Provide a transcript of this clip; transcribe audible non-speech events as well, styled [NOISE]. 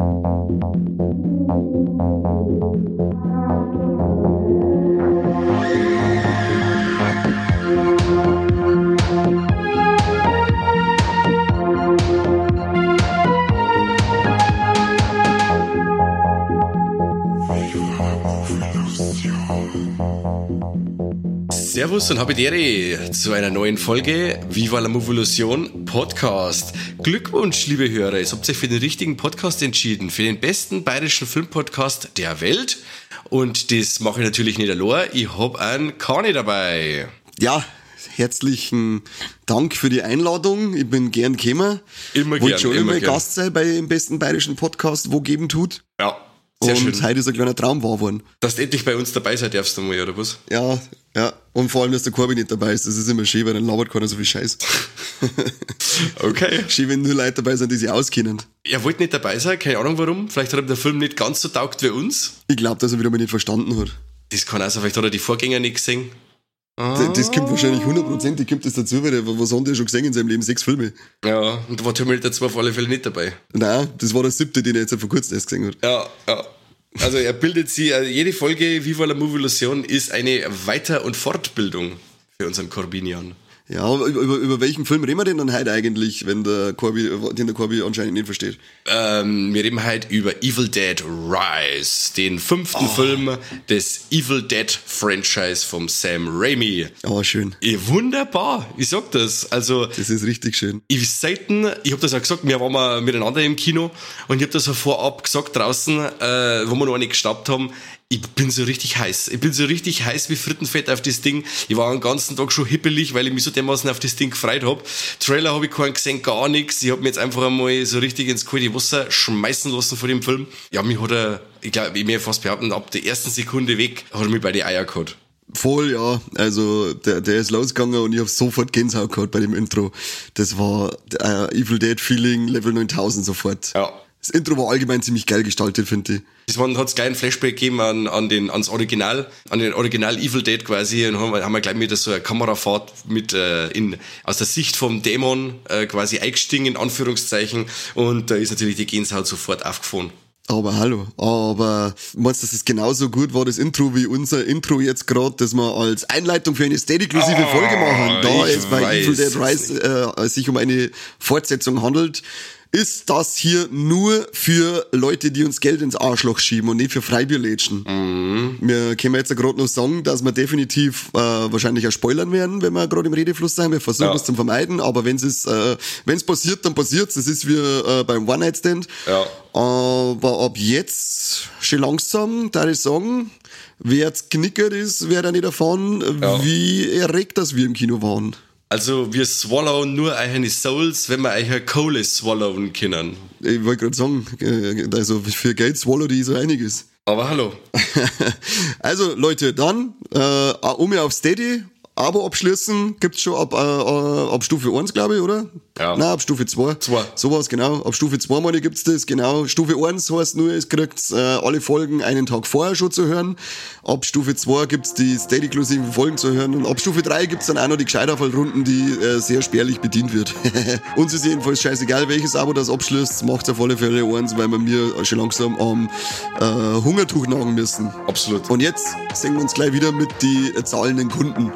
Thank you. Servus und Habidere zu einer neuen Folge Viva la Movolution Podcast. Glückwunsch, liebe Hörer, ihr habt euch für den richtigen Podcast entschieden, für den besten bayerischen Filmpodcast der Welt. Und das mache ich natürlich nicht allein, ich habe einen Kani dabei. Ja, herzlichen Dank für die Einladung. Ich bin gern gekommen. Immer Wollte gern, schon immer immer. Gast sein bei dem besten bayerischen Podcast, wo geben tut. Ja, sehr und schön. heute ist ein kleiner Traum wahr worden. Dass du endlich bei uns dabei sein darfst einmal, oder was? Ja, ja. Und vor allem, dass der Corby nicht dabei ist. Das ist immer schön, weil dann labert keiner so viel Scheiß. [LAUGHS] Okay. schön, wenn nur Leute dabei sind, die sich auskennen. Er wollte nicht dabei sein, keine Ahnung warum. Vielleicht hat ihm der Film nicht ganz so taugt wie uns. Ich glaube, dass er wieder mal nicht verstanden hat. Das kann auch sein, vielleicht hat er die Vorgänger nicht gesehen. Das, das kommt wahrscheinlich hundertprozentig kommt das dazu, weil was hat der schon gesehen in seinem Leben? Sechs Filme. Ja, und da war Terminator 2 auf alle Fälle nicht dabei. Nein, das war der siebte, den er jetzt vor kurzem erst gesehen hat. Ja, ja. Also er bildet sie, also jede Folge Viva la Movolution ist eine Weiter- und Fortbildung für unseren Corbinian. Ja, aber über, über, über welchen Film reden wir denn dann heute eigentlich, wenn der Corby, den der Corby anscheinend nicht versteht? Ähm, wir reden heute über Evil Dead Rise, den fünften Film des Evil Dead Franchise vom Sam Raimi. Ah, schön. Eh, wunderbar, ich sag das. Also Das ist richtig schön. ich selten, ich habe das auch gesagt, wir waren mal miteinander im Kino und ich habe das auch vorab gesagt draußen, äh, wo wir noch nicht gestoppt haben. Ich bin so richtig heiß. Ich bin so richtig heiß wie Frittenfett auf das Ding. Ich war den ganzen Tag schon hippelig, weil ich mich so dermaßen auf das Ding gefreut hab. Trailer habe ich keinen gesehen, gar nichts. Ich hab mir jetzt einfach einmal so richtig ins kalte Wasser schmeißen lassen von dem Film. Ja, mich hat er, ich glaube, ich mir fast behaupten, ab der ersten Sekunde weg hat er mich bei die Eier gehabt. Voll, ja. Also, der, der ist losgegangen und ich habe sofort Gänsehaut gehabt bei dem Intro. Das war äh, Evil Dead Feeling Level 9000 sofort. Ja. Das Intro war allgemein ziemlich geil gestaltet, finde ich. Das hat's gleich einen Flashback gegeben an, an den, ans Original, an den Original Evil Dead quasi und haben, wir- haben wir gleich mit so einer Kamerafahrt mit, äh, in, aus der Sicht vom Dämon, äh, quasi eingestiegen, in Anführungszeichen, und da ist natürlich die Gänsehaut sofort aufgefahren. Aber hallo. Aber meinst du, dass es genauso gut war, das Intro, wie unser Intro jetzt gerade, das wir als Einleitung für eine steady-inklusive Oh, Folge machen, da es bei Evil Dead es Rise äh, sich um eine Fortsetzung handelt, ist das hier nur für Leute, die uns Geld ins Arschloch schieben und nicht für Freibierlädchen. Mhm. Wir können jetzt gerade noch sagen, dass wir definitiv äh, wahrscheinlich auch spoilern werden, wenn wir gerade im Redefluss sein. Wir versuchen Ja. es zu vermeiden, aber wenn es äh, wenn's passiert, dann passiert's. Das ist wie äh, beim One-Night-Stand. Ja. Aber ab jetzt, schon langsam, da ich sagen, wer jetzt knickert ist, wer da nicht erfahren, Ja. wie erregt das wir im Kino waren. Also, wir swallowen nur eure Souls, wenn wir eure Kohle swallowen können. Ich wollte gerade sagen, äh, also für Geld swallow die so einiges. Aber hallo. [LAUGHS] also Leute, dann äh, um auf Steady, Abo abschließen, gibt's schon ab, äh, äh, ab Stufe 1, glaube ich, oder? Ja. Nein, ab Stufe 2. Zwei. So war's, genau. Ab Stufe 2 meine gibt's das, genau. Stufe 1 heißt nur, es kriegt äh, alle Folgen einen Tag vorher schon zu hören. Ab Stufe 2 gibt's die Steady-inklusiven Folgen zu hören. Und ab Stufe 3 gibt's dann auch noch die Gescheiterfallrunden, die äh, sehr spärlich bedient wird. [LAUGHS] Uns ist jedenfalls scheißegal, welches Abo das abschließt. Macht's auf alle Fälle eins, weil wir mir schon langsam am äh, Hungertuch nagen müssen. Absolut. Und jetzt sehen wir uns gleich wieder mit die zahlenden Kunden.